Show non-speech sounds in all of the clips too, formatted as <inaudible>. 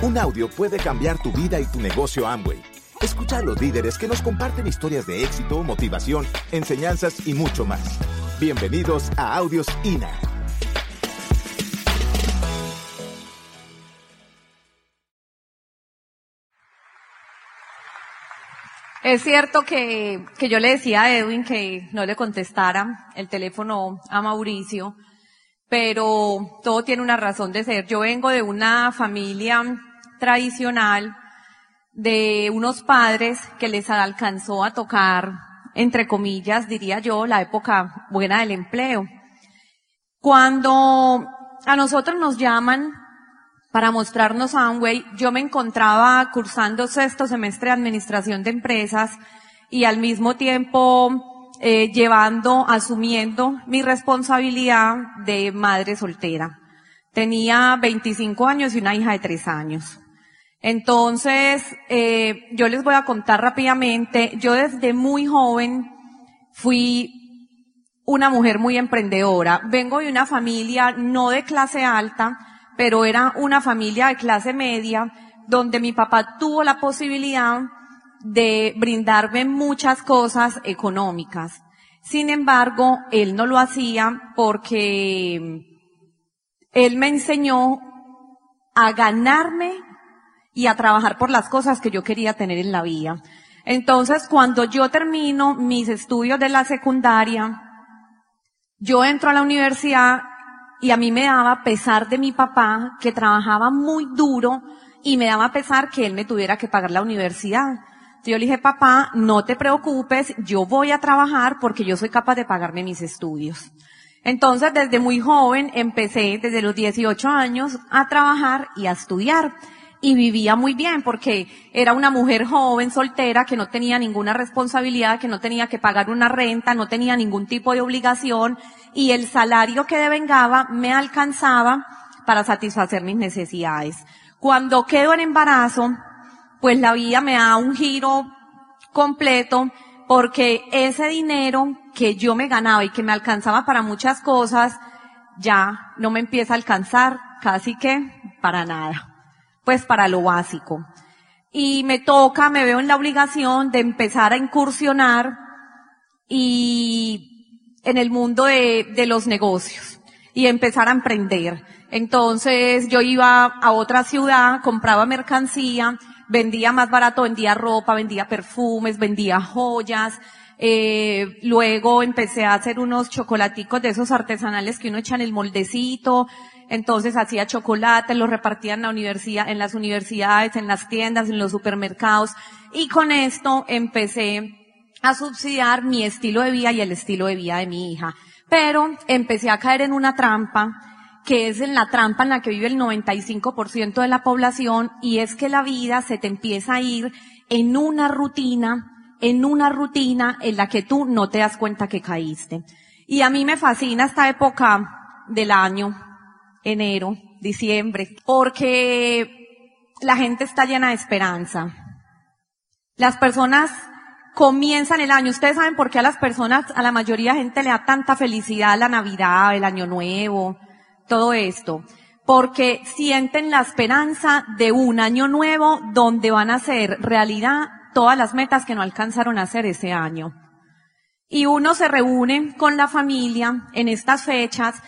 Un audio puede cambiar tu vida y tu negocio Amway. Escucha a los líderes que nos comparten historias de éxito, motivación, enseñanzas y mucho más. Bienvenidos a Audios INA. Es cierto que, que yo le decía a Edwin que no le contestara el teléfono a Mauricio, pero todo tiene una razón de ser. Yo vengo de una familia tradicional de unos padres que les alcanzó a tocar, entre comillas, diría yo, la época buena del empleo. Cuando a nosotros nos llaman para mostrarnos Amway, yo me encontraba cursando sexto semestre de administración de empresas y al mismo tiempo eh, llevando, asumiendo mi responsabilidad de madre soltera. Tenía 25 años y una hija de 3 años. Entonces, eh, yo les voy a contar rápidamente, yo desde muy joven fui una mujer muy emprendedora. Vengo de una familia no de clase alta, pero era una familia de clase media donde mi papá tuvo la posibilidad de brindarme muchas cosas económicas. Sin embargo, él no lo hacía porque él me enseñó a ganarme y a trabajar por las cosas que yo quería tener en la vida. Entonces, cuando yo termino mis estudios de la secundaria, yo entro a la universidad y a mí me daba pesar de mi papá, que trabajaba muy duro, y me daba pesar que él me tuviera que pagar la universidad. Yo le dije, papá, no te preocupes, yo voy a trabajar porque yo soy capaz de pagarme mis estudios. Entonces, desde muy joven empecé, desde los 18 años, a trabajar y a estudiar. Y vivía muy bien porque era una mujer joven, soltera, que no tenía ninguna responsabilidad, que no tenía que pagar una renta, no tenía ningún tipo de obligación y el salario que devengaba me alcanzaba para satisfacer mis necesidades. Cuando quedo en embarazo, pues la vida me da un giro completo porque ese dinero que yo me ganaba y que me alcanzaba para muchas cosas, ya no me empieza a alcanzar casi que para nada, pues para lo básico. Y me toca, me veo en la obligación de empezar a incursionar y en el mundo de, los negocios y empezar a emprender. Entonces yo iba a otra ciudad, compraba mercancía, vendía más barato, vendía ropa, vendía perfumes, vendía joyas, eh, luego empecé a hacer unos chocolaticos de esos artesanales que uno echa en el moldecito. Entonces hacía chocolate, los repartía en la universidad, en las universidades, en las tiendas, en los supermercados. Y con esto empecé a subsidiar mi estilo de vida y el estilo de vida de mi hija. Pero empecé a caer en una trampa que es en la trampa en la que vive el 95% de la población y es que la vida se te empieza a ir en una rutina en una rutina en la que tú no te das cuenta que caíste. Y a mí me fascina esta época del año, enero, diciembre, porque la gente está llena de esperanza. Las personas comienzan el año. Ustedes saben por qué a las personas, a la mayoría de gente le da tanta felicidad la Navidad, el Año Nuevo, todo esto. Porque sienten la esperanza de un año nuevo donde van a ser realidad todas las metas que no alcanzaron a hacer ese año. Y uno se reúne con la familia en estas fechas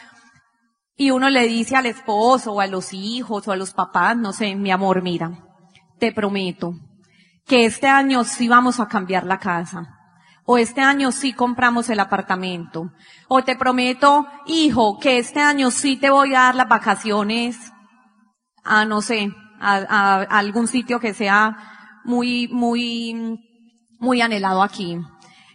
y uno le dice al esposo o a los hijos o a los papás, no sé, mi amor, mira, te prometo que este año sí vamos a cambiar la casa. O este año sí compramos el apartamento. O te prometo, hijo, que este año sí te voy a dar las vacaciones a, no sé, a, a algún sitio que sea muy, muy, muy anhelado aquí.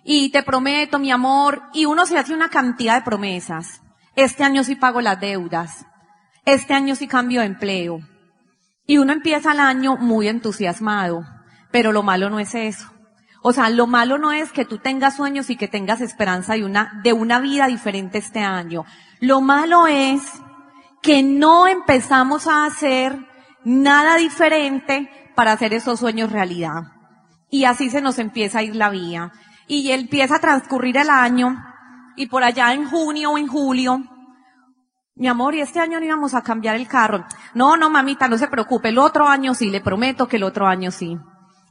Y te prometo, mi amor, y uno se hace una cantidad de promesas. Este año sí pago las deudas. Este año sí cambio de empleo. Y uno empieza el año muy entusiasmado. Pero lo malo no es eso. O sea, lo malo no es que tú tengas sueños y que tengas esperanza de una, de una vida diferente este año. Lo malo es que no empezamos a hacer nada diferente para hacer esos sueños realidad. Y así se nos empieza a ir la vía. Y empieza a transcurrir el año y por allá en junio o en julio, Mi amor, y este año no íbamos a cambiar el carro. No, no, mamita, no se preocupe, el otro año sí, le prometo que el otro año sí.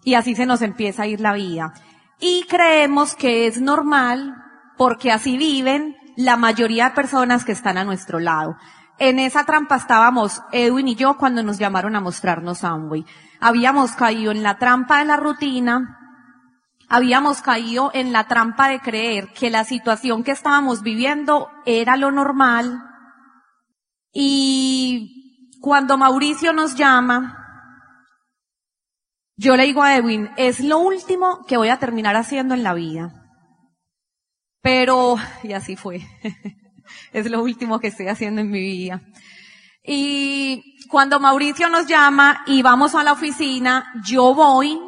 Y así se nos empieza a ir la vida. Y creemos que es normal porque así viven la mayoría de personas que están a nuestro lado. En esa trampa estábamos Edwin y yo cuando nos llamaron a mostrarnos Amway. Habíamos caído en la trampa de la rutina, habíamos caído en la trampa de creer que la situación que estábamos viviendo era lo normal. Y cuando Mauricio nos llama, yo le digo a Edwin, es lo último que voy a terminar haciendo en la vida. Pero, y así fue. <laughs> es lo último que estoy haciendo en mi vida. Y cuando Mauricio nos llama y vamos a la oficina, yo voy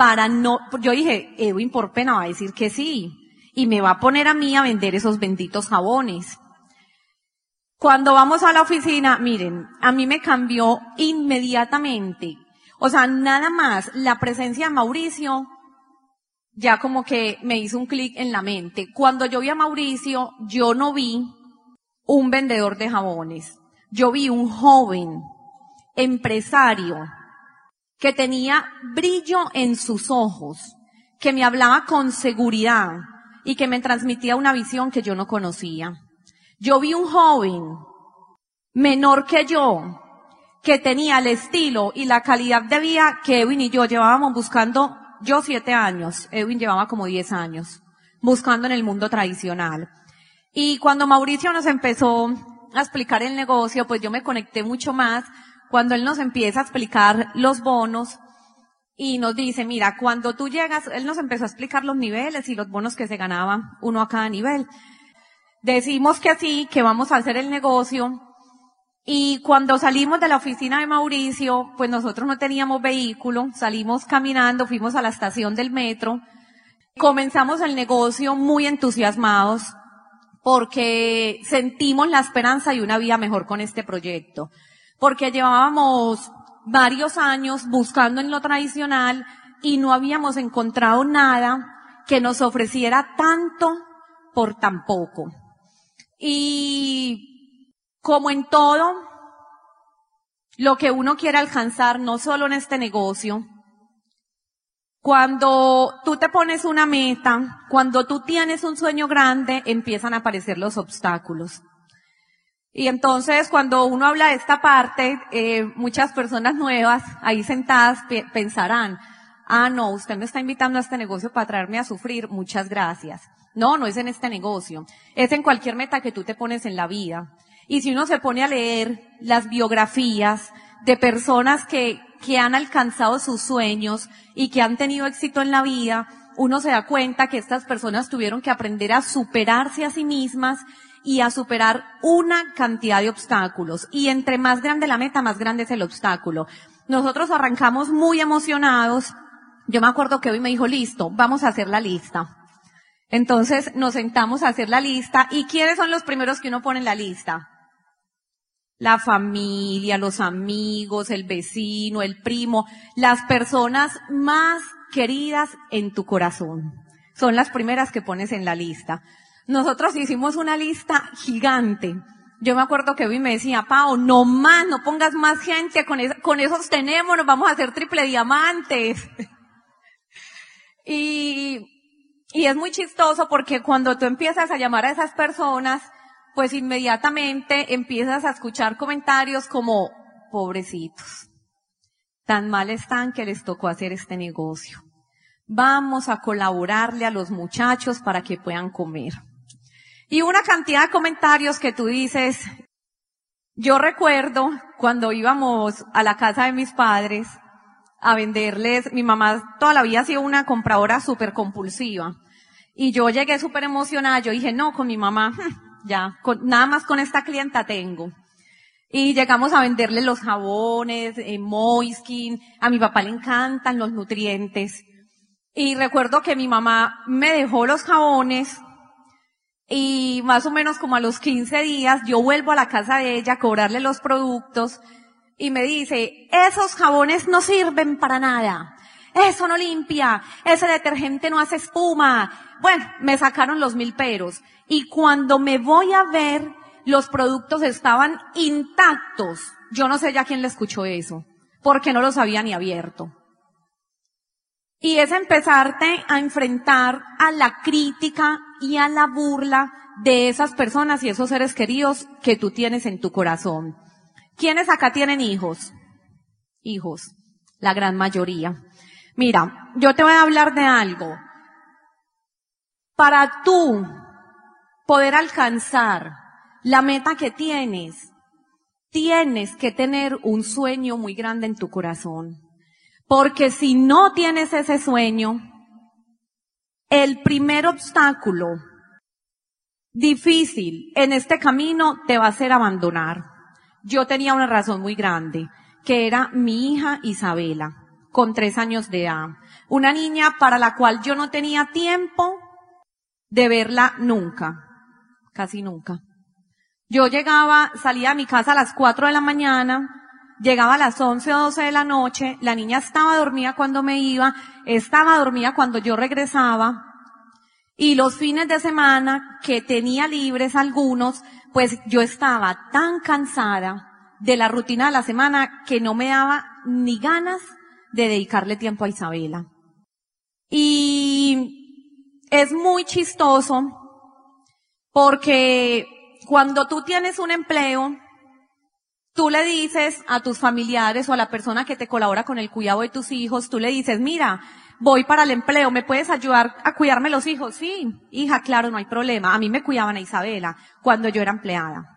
para no, yo dije, Edwin por pena va a decir que sí. Y me va a poner a mí a vender esos benditos jabones. Cuando vamos a la oficina, miren, a mí me cambió inmediatamente. O sea, nada más la presencia de Mauricio ya como que me hizo un clic en la mente. Cuando yo vi a Mauricio, yo no vi un vendedor de jabones. Yo vi un joven empresario que tenía brillo en sus ojos, que me hablaba con seguridad y que me transmitía una visión que yo no conocía. Yo vi un joven menor que yo, que tenía el estilo y la calidad de vida que Edwin y yo llevábamos buscando yo siete años, Edwin llevaba como diez años, buscando en el mundo tradicional. Y cuando Mauricio nos empezó a explicar el negocio, pues yo me conecté mucho más cuando él nos empieza a explicar los bonos y nos dice, mira, cuando tú llegas, él nos empezó a explicar los niveles y los bonos que se ganaban uno a cada nivel. Decimos que sí, que vamos a hacer el negocio y cuando salimos de la oficina de Mauricio, pues nosotros no teníamos vehículo, salimos caminando, fuimos a la estación del metro, comenzamos el negocio muy entusiasmados porque sentimos la esperanza y una vida mejor con este proyecto. Porque llevábamos varios años buscando en lo tradicional y no habíamos encontrado nada que nos ofreciera tanto por tan poco. Y como en todo, lo que uno quiere alcanzar, no solo en este negocio, cuando tú te pones una meta, cuando tú tienes un sueño grande, empiezan a aparecer los obstáculos. Y entonces cuando uno habla de esta parte, eh, muchas personas nuevas ahí sentadas pensarán, ah, no, usted me está invitando a este negocio para traerme a sufrir, muchas gracias. No, no es en este negocio, es en cualquier meta que tú te pones en la vida. Y si uno se pone a leer las biografías de personas que, que han alcanzado sus sueños y que han tenido éxito en la vida, uno se da cuenta que estas personas tuvieron que aprender a superarse a sí mismas y a superar una cantidad de obstáculos. Y entre más grande la meta, más grande es el obstáculo. Nosotros arrancamos muy emocionados. Yo me acuerdo que hoy me dijo, listo, vamos a hacer la lista. Entonces nos sentamos a hacer la lista. ¿Y quiénes son los primeros que uno pone en la lista? la familia, los amigos, el vecino, el primo, las personas más queridas en tu corazón. Son las primeras que pones en la lista. Nosotros hicimos una lista gigante. Yo me acuerdo que hoy me decía, Pau, no más, no pongas más gente, con, con esos tenemos, nos vamos a hacer triple diamantes. <laughs> y, y es muy chistoso porque cuando tú empiezas a llamar a esas personas, pues inmediatamente empiezas a escuchar comentarios como, pobrecitos, tan mal están que les tocó hacer este negocio. Vamos a colaborarle a los muchachos para que puedan comer. Y una cantidad de comentarios que tú dices, yo recuerdo cuando íbamos a la casa de mis padres a venderles, mi mamá toda la vida ha sido una compradora súper compulsiva. Y yo llegué súper emocionada, yo dije, no, con mi mamá, <laughs> ya, con, nada más con esta clienta tengo. Y llegamos a venderle los jabones, eh, Moiskin, a mi papá le encantan los nutrientes. Y recuerdo que mi mamá me dejó los jabones y más o menos como a los 15 días yo vuelvo a la casa de ella a cobrarle los productos y me dice, esos jabones no sirven para nada. Eso no limpia. Ese detergente no hace espuma. Bueno, me sacaron los mil peros. Y cuando me voy a ver, los productos estaban intactos. Yo no sé ya quién le escuchó eso, porque no los había ni abierto. Y es empezarte a enfrentar a la crítica y a la burla de esas personas y esos seres queridos que tú tienes en tu corazón. ¿Quiénes acá tienen hijos? Hijos, la gran mayoría. Mira, yo te voy a hablar de algo. Para tú poder alcanzar la meta que tienes, tienes que tener un sueño muy grande en tu corazón. Porque si no tienes ese sueño, el primer obstáculo difícil en este camino te va a hacer abandonar. Yo tenía una razón muy grande, que era mi hija Isabela, con tres años de edad. Una niña para la cual yo no tenía tiempo de verla nunca, casi nunca. Yo llegaba, salía a mi casa a las cuatro de la mañana, llegaba a las 11 o 12 de la noche, la niña estaba dormida cuando me iba, estaba dormida cuando yo regresaba, y los fines de semana que tenía libres algunos, pues yo estaba tan cansada de la rutina de la semana que no me daba ni ganas de dedicarle tiempo a Isabela. Y es muy chistoso porque cuando tú tienes un empleo, tú le dices a tus familiares o a la persona que te colabora con el cuidado de tus hijos, tú le dices, mira, voy para el empleo, ¿me puedes ayudar a cuidarme los hijos? Sí, hija, claro, no hay problema. A mí me cuidaban a Isabela cuando yo era empleada.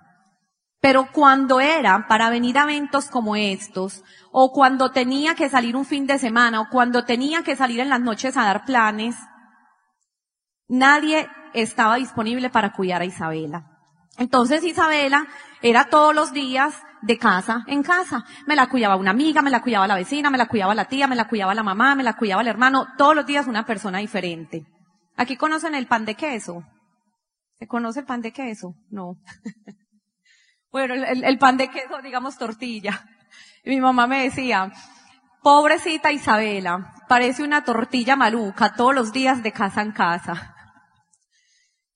Pero cuando era para venir a eventos como estos, o cuando tenía que salir un fin de semana, o cuando tenía que salir en las noches a dar planes, nadie estaba disponible para cuidar a Isabela. Entonces Isabela era todos los días de casa en casa. Me la cuidaba una amiga, me la cuidaba la vecina, me la cuidaba la tía, me la cuidaba la mamá, me la cuidaba el hermano, todos los días una persona diferente. ¿Aquí conocen el pan de queso? ¿Se conoce el pan de queso? No. <laughs> bueno, el, pan de queso, digamos tortilla. Mi mamá me decía, pobrecita Isabela, parece una tortilla maluca todos los días de casa en casa.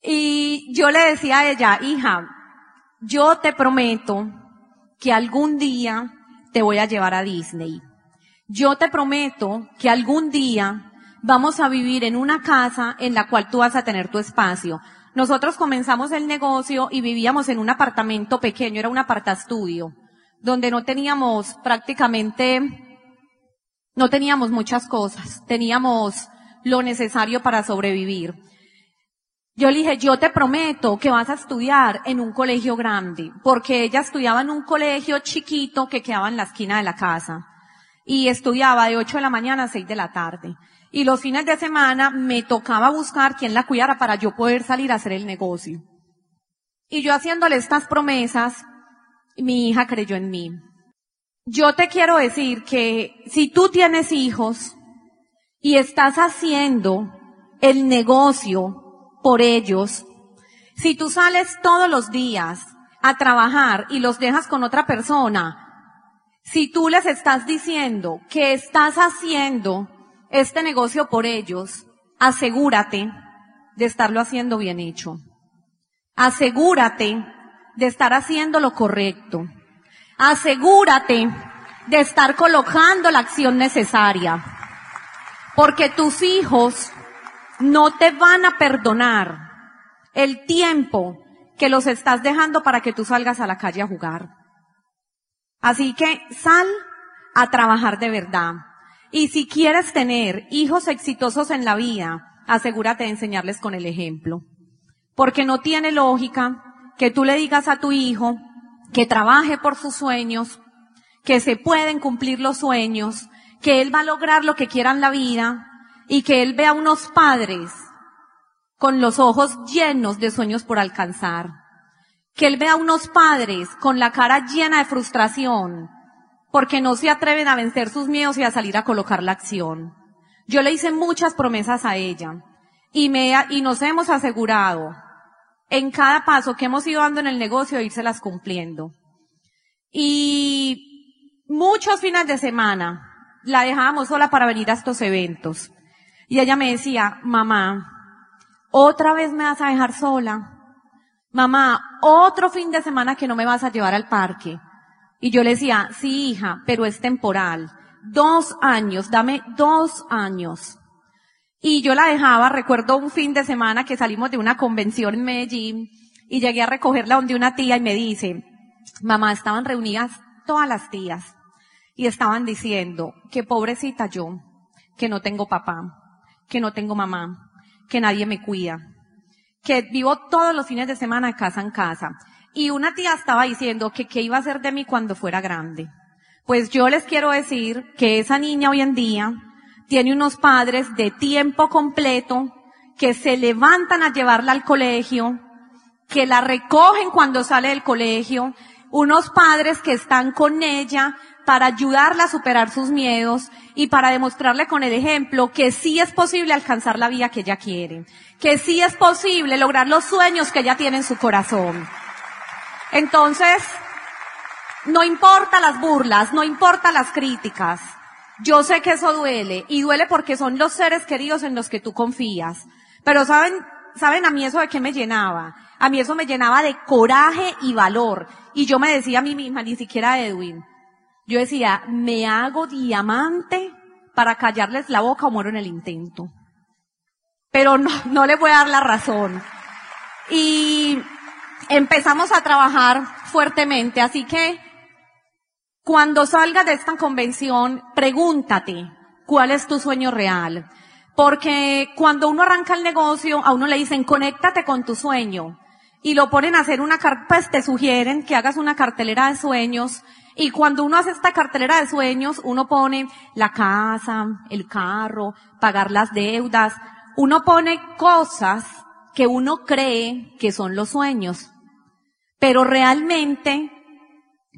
Y yo le decía a ella, hija, yo te prometo que algún día te voy a llevar a Disney. Yo te prometo que algún día vamos a vivir en una casa en la cual tú vas a tener tu espacio. Nosotros comenzamos el negocio y vivíamos en un apartamento pequeño, era un apartastudio, donde no teníamos prácticamente, no teníamos muchas cosas, teníamos lo necesario para sobrevivir. Yo le dije, yo te prometo que vas a estudiar en un colegio grande, porque ella estudiaba en un colegio chiquito que quedaba en la esquina de la casa. Y estudiaba de 8 de la mañana a 6 de la tarde. Y los fines de semana me tocaba buscar quien la cuidara para yo poder salir a hacer el negocio. Y yo haciéndole estas promesas, mi hija creyó en mí. Yo te quiero decir que si tú tienes hijos y estás haciendo el negocio por ellos. Si tú sales todos los días a trabajar y los dejas con otra persona, si tú les estás diciendo que estás haciendo este negocio por ellos, asegúrate de estarlo haciendo bien hecho. Asegúrate de estar haciendo lo correcto. Asegúrate de estar colocando la acción necesaria. Porque tus hijos no te van a perdonar el tiempo que los estás dejando para que tú salgas a la calle a jugar. Así que sal a trabajar de verdad. Y si quieres tener hijos exitosos en la vida, asegúrate de enseñarles con el ejemplo. Porque no tiene lógica que tú le digas a tu hijo que trabaje por sus sueños, que se pueden cumplir los sueños, que él va a lograr lo que quiera en la vida, y que él vea unos padres con los ojos llenos de sueños por alcanzar. Que él vea unos padres con la cara llena de frustración porque no se atreven a vencer sus miedos y a salir a colocar la acción. Yo le hice muchas promesas a ella y me, y nos hemos asegurado en cada paso que hemos ido dando en el negocio de las cumpliendo. Y muchos fines de semana la dejábamos sola para venir a estos eventos. Y ella me decía, mamá, ¿otra vez me vas a dejar sola? mamá, otro fin de semana que no me vas a llevar al parque. Y yo le decía, sí, hija, pero es temporal. Dos años, dame dos años. Y yo la dejaba, recuerdo un fin de semana que salimos de una convención en Medellín y llegué a recogerla donde una tía y me dice, mamá, estaban reunidas todas las tías y estaban diciendo que pobrecita yo, que no tengo papá, que no tengo mamá, que nadie me cuida, que vivo todos los fines de semana casa en casa. Y una tía estaba diciendo que qué iba a hacer de mí cuando fuera grande. Pues yo les quiero decir que esa niña hoy en día tiene unos padres de tiempo completo que se levantan a llevarla al colegio, que la recogen cuando sale del colegio, unos padres que están con ella para ayudarla a superar sus miedos y para demostrarle con el ejemplo que sí es posible alcanzar la vida que ella quiere, que sí es posible lograr los sueños que ella tiene en su corazón. Entonces, no importa las burlas, no importa las críticas. Yo sé que eso duele y duele porque son los seres queridos en los que tú confías. Pero saben, saben a mí eso de qué me llenaba. A mí eso me llenaba de coraje y valor. Y yo me decía a mí misma, ni siquiera Edwin. Yo decía, me hago diamante para callarles la boca o muero en el intento. Pero no, no les voy a dar la razón. Y empezamos a trabajar fuertemente. Así que cuando salga de esta convención, pregúntate, ¿cuál es tu sueño real? Porque cuando uno arranca el negocio, a uno le dicen, conéctate con tu sueño. Y lo ponen a hacer una carta, pues te sugieren que hagas una cartelera de sueños. Y cuando uno hace esta cartelera de sueños, uno pone la casa, el carro, pagar las deudas. Uno pone cosas que uno cree que son los sueños. Pero realmente,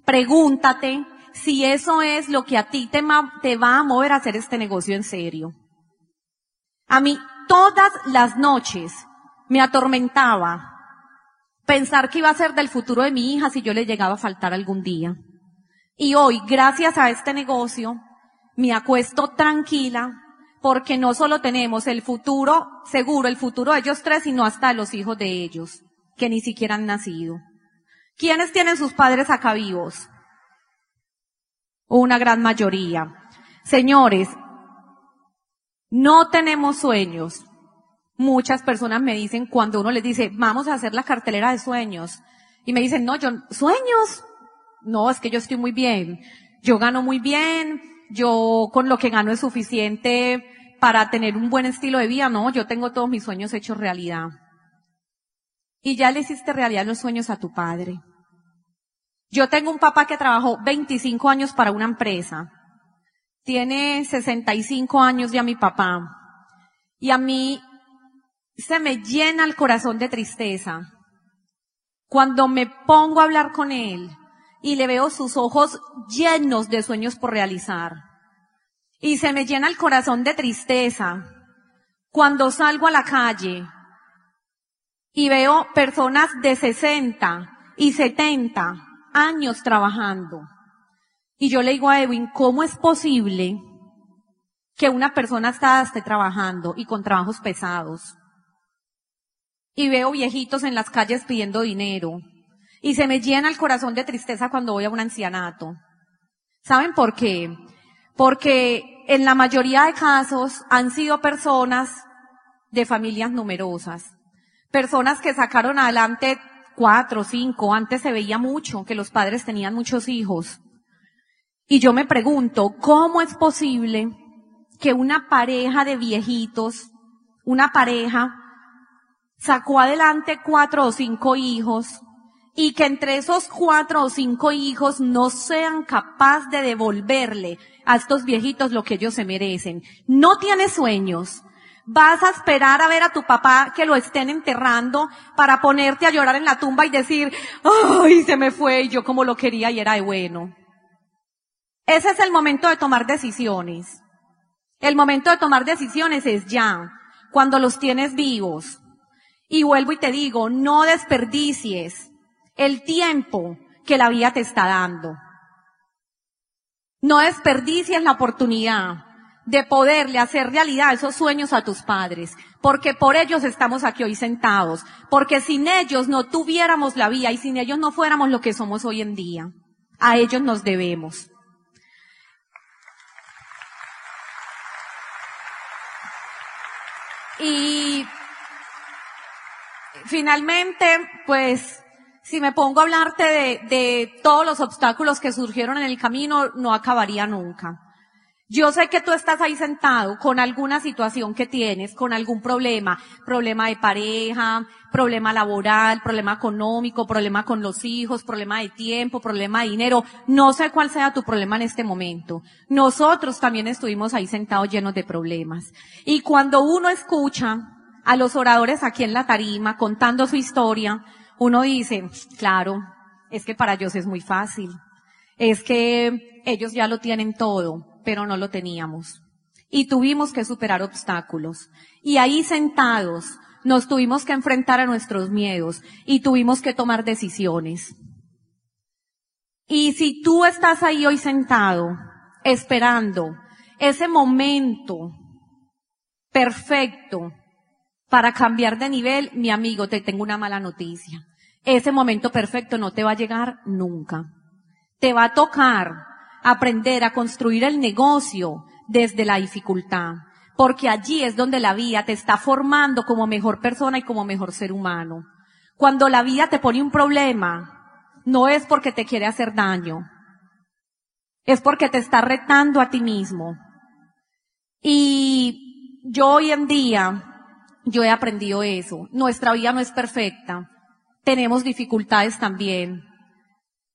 pregúntate si eso es lo que a ti te, te va a mover a hacer este negocio en serio. A mí todas las noches me atormentaba pensar que iba a ser del futuro de mi hija si yo le llegaba a faltar algún día. Y hoy, gracias a este negocio, me acuesto tranquila porque no solo tenemos el futuro seguro, el futuro de ellos tres, sino hasta los hijos de ellos, que ni siquiera han nacido. ¿Quiénes tienen sus padres acá vivos? Una gran mayoría. Señores, no tenemos sueños. Muchas personas me dicen cuando uno les dice, vamos a hacer la cartelera de sueños. Y me dicen, no, yo, sueños. No, es que yo estoy muy bien. Yo gano muy bien. Yo con lo que gano es suficiente para tener un buen estilo de vida. No, yo tengo todos mis sueños hechos realidad. Y ya le hiciste realidad los sueños a tu padre. Yo tengo un papá que trabajó 25 años para una empresa. Tiene 65 años ya mi papá. Y a mí se me llena el corazón de tristeza cuando me pongo a hablar con él y le veo sus ojos llenos de sueños por realizar. Y se me llena el corazón de tristeza cuando salgo a la calle y veo personas de 60 y 70 años trabajando. Y yo le digo a Edwin, ¿cómo es posible que una persona esté trabajando y con trabajos pesados? Y veo viejitos en las calles pidiendo dinero. Y se me llena el corazón de tristeza cuando voy a un ancianato. ¿Saben por qué? Porque en la mayoría de casos han sido personas de familias numerosas. Personas que sacaron adelante cuatro, cinco, antes se veía mucho que los padres tenían muchos hijos. Y yo me pregunto, ¿cómo es posible que una pareja de viejitos, una pareja, sacó adelante cuatro o cinco hijos y que entre esos cuatro o cinco hijos no sean capaces de devolverle a estos viejitos lo que ellos se merecen? No tiene sueños, Vas a esperar a ver a tu papá que lo estén enterrando para ponerte a llorar en la tumba y decir, ay, se me fue y yo como lo quería y era de bueno. Ese es el momento de tomar decisiones. El momento de tomar decisiones es ya, cuando los tienes vivos. Y vuelvo y te digo, no desperdicies el tiempo que la vida te está dando. No desperdicies la oportunidad de poderle hacer realidad esos sueños a tus padres, porque por ellos estamos aquí hoy sentados, porque sin ellos no tuviéramos la vía y sin ellos no fuéramos lo que somos hoy en día. A ellos nos debemos. Y finalmente, pues, si me pongo a hablarte de, de todos los obstáculos que surgieron en el camino, no acabaría nunca. Yo sé que tú estás ahí sentado con alguna situación que tienes, con algún problema, problema de pareja, problema laboral, problema económico, problema con los hijos, problema de tiempo, problema de dinero. No sé cuál sea tu problema en este momento. Nosotros también estuvimos ahí sentados llenos de problemas. Y cuando uno escucha a los oradores aquí en la tarima contando su historia, uno dice, claro, es que para ellos es muy fácil. Es que ellos ya lo tienen todo pero no lo teníamos. Y tuvimos que superar obstáculos. Y ahí sentados nos tuvimos que enfrentar a nuestros miedos y tuvimos que tomar decisiones. Y si tú estás ahí hoy sentado, esperando ese momento perfecto para cambiar de nivel, mi amigo, te tengo una mala noticia. Ese momento perfecto no te va a llegar nunca. Te va a tocar aprender a construir el negocio desde la dificultad, porque allí es donde la vida te está formando como mejor persona y como mejor ser humano. Cuando la vida te pone un problema, no es porque te quiere hacer daño, es porque te está retando a ti mismo. Y yo hoy en día, yo he aprendido eso. Nuestra vida no es perfecta. Tenemos dificultades también.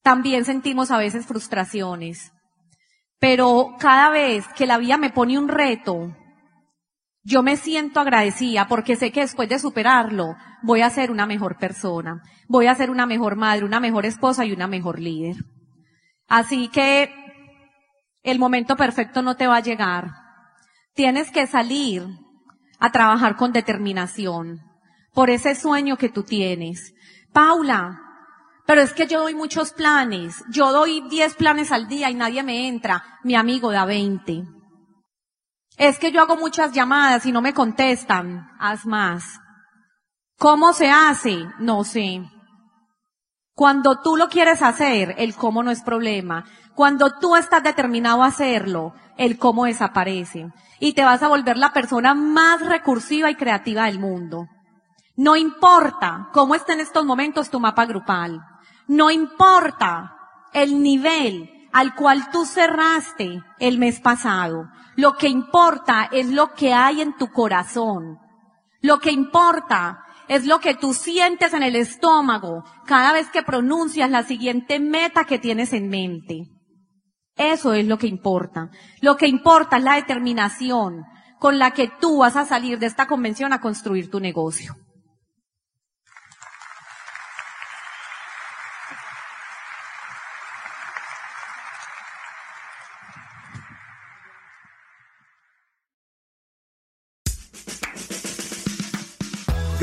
También sentimos a veces frustraciones. Pero cada vez que la vida me pone un reto, yo me siento agradecida porque sé que después de superarlo voy a ser una mejor persona, voy a ser una mejor madre, una mejor esposa y una mejor líder. Así que el momento perfecto no te va a llegar. Tienes que salir a trabajar con determinación por ese sueño que tú tienes. Paula, pero es que yo doy muchos planes. Yo doy 10 planes al día y nadie me entra. Mi amigo da 20. Es que yo hago muchas llamadas y no me contestan. Haz más. ¿Cómo se hace? No sé. Cuando tú lo quieres hacer, el cómo no es problema. Cuando tú estás determinado a hacerlo, el cómo desaparece. Y te vas a volver la persona más recursiva y creativa del mundo. No importa cómo está en estos momentos tu mapa grupal. No importa el nivel al cual tú cerraste el mes pasado. Lo que importa es lo que hay en tu corazón. Lo que importa es lo que tú sientes en el estómago cada vez que pronuncias la siguiente meta que tienes en mente. Eso es lo que importa. Lo que importa es la determinación con la que tú vas a salir de esta convención a construir tu negocio.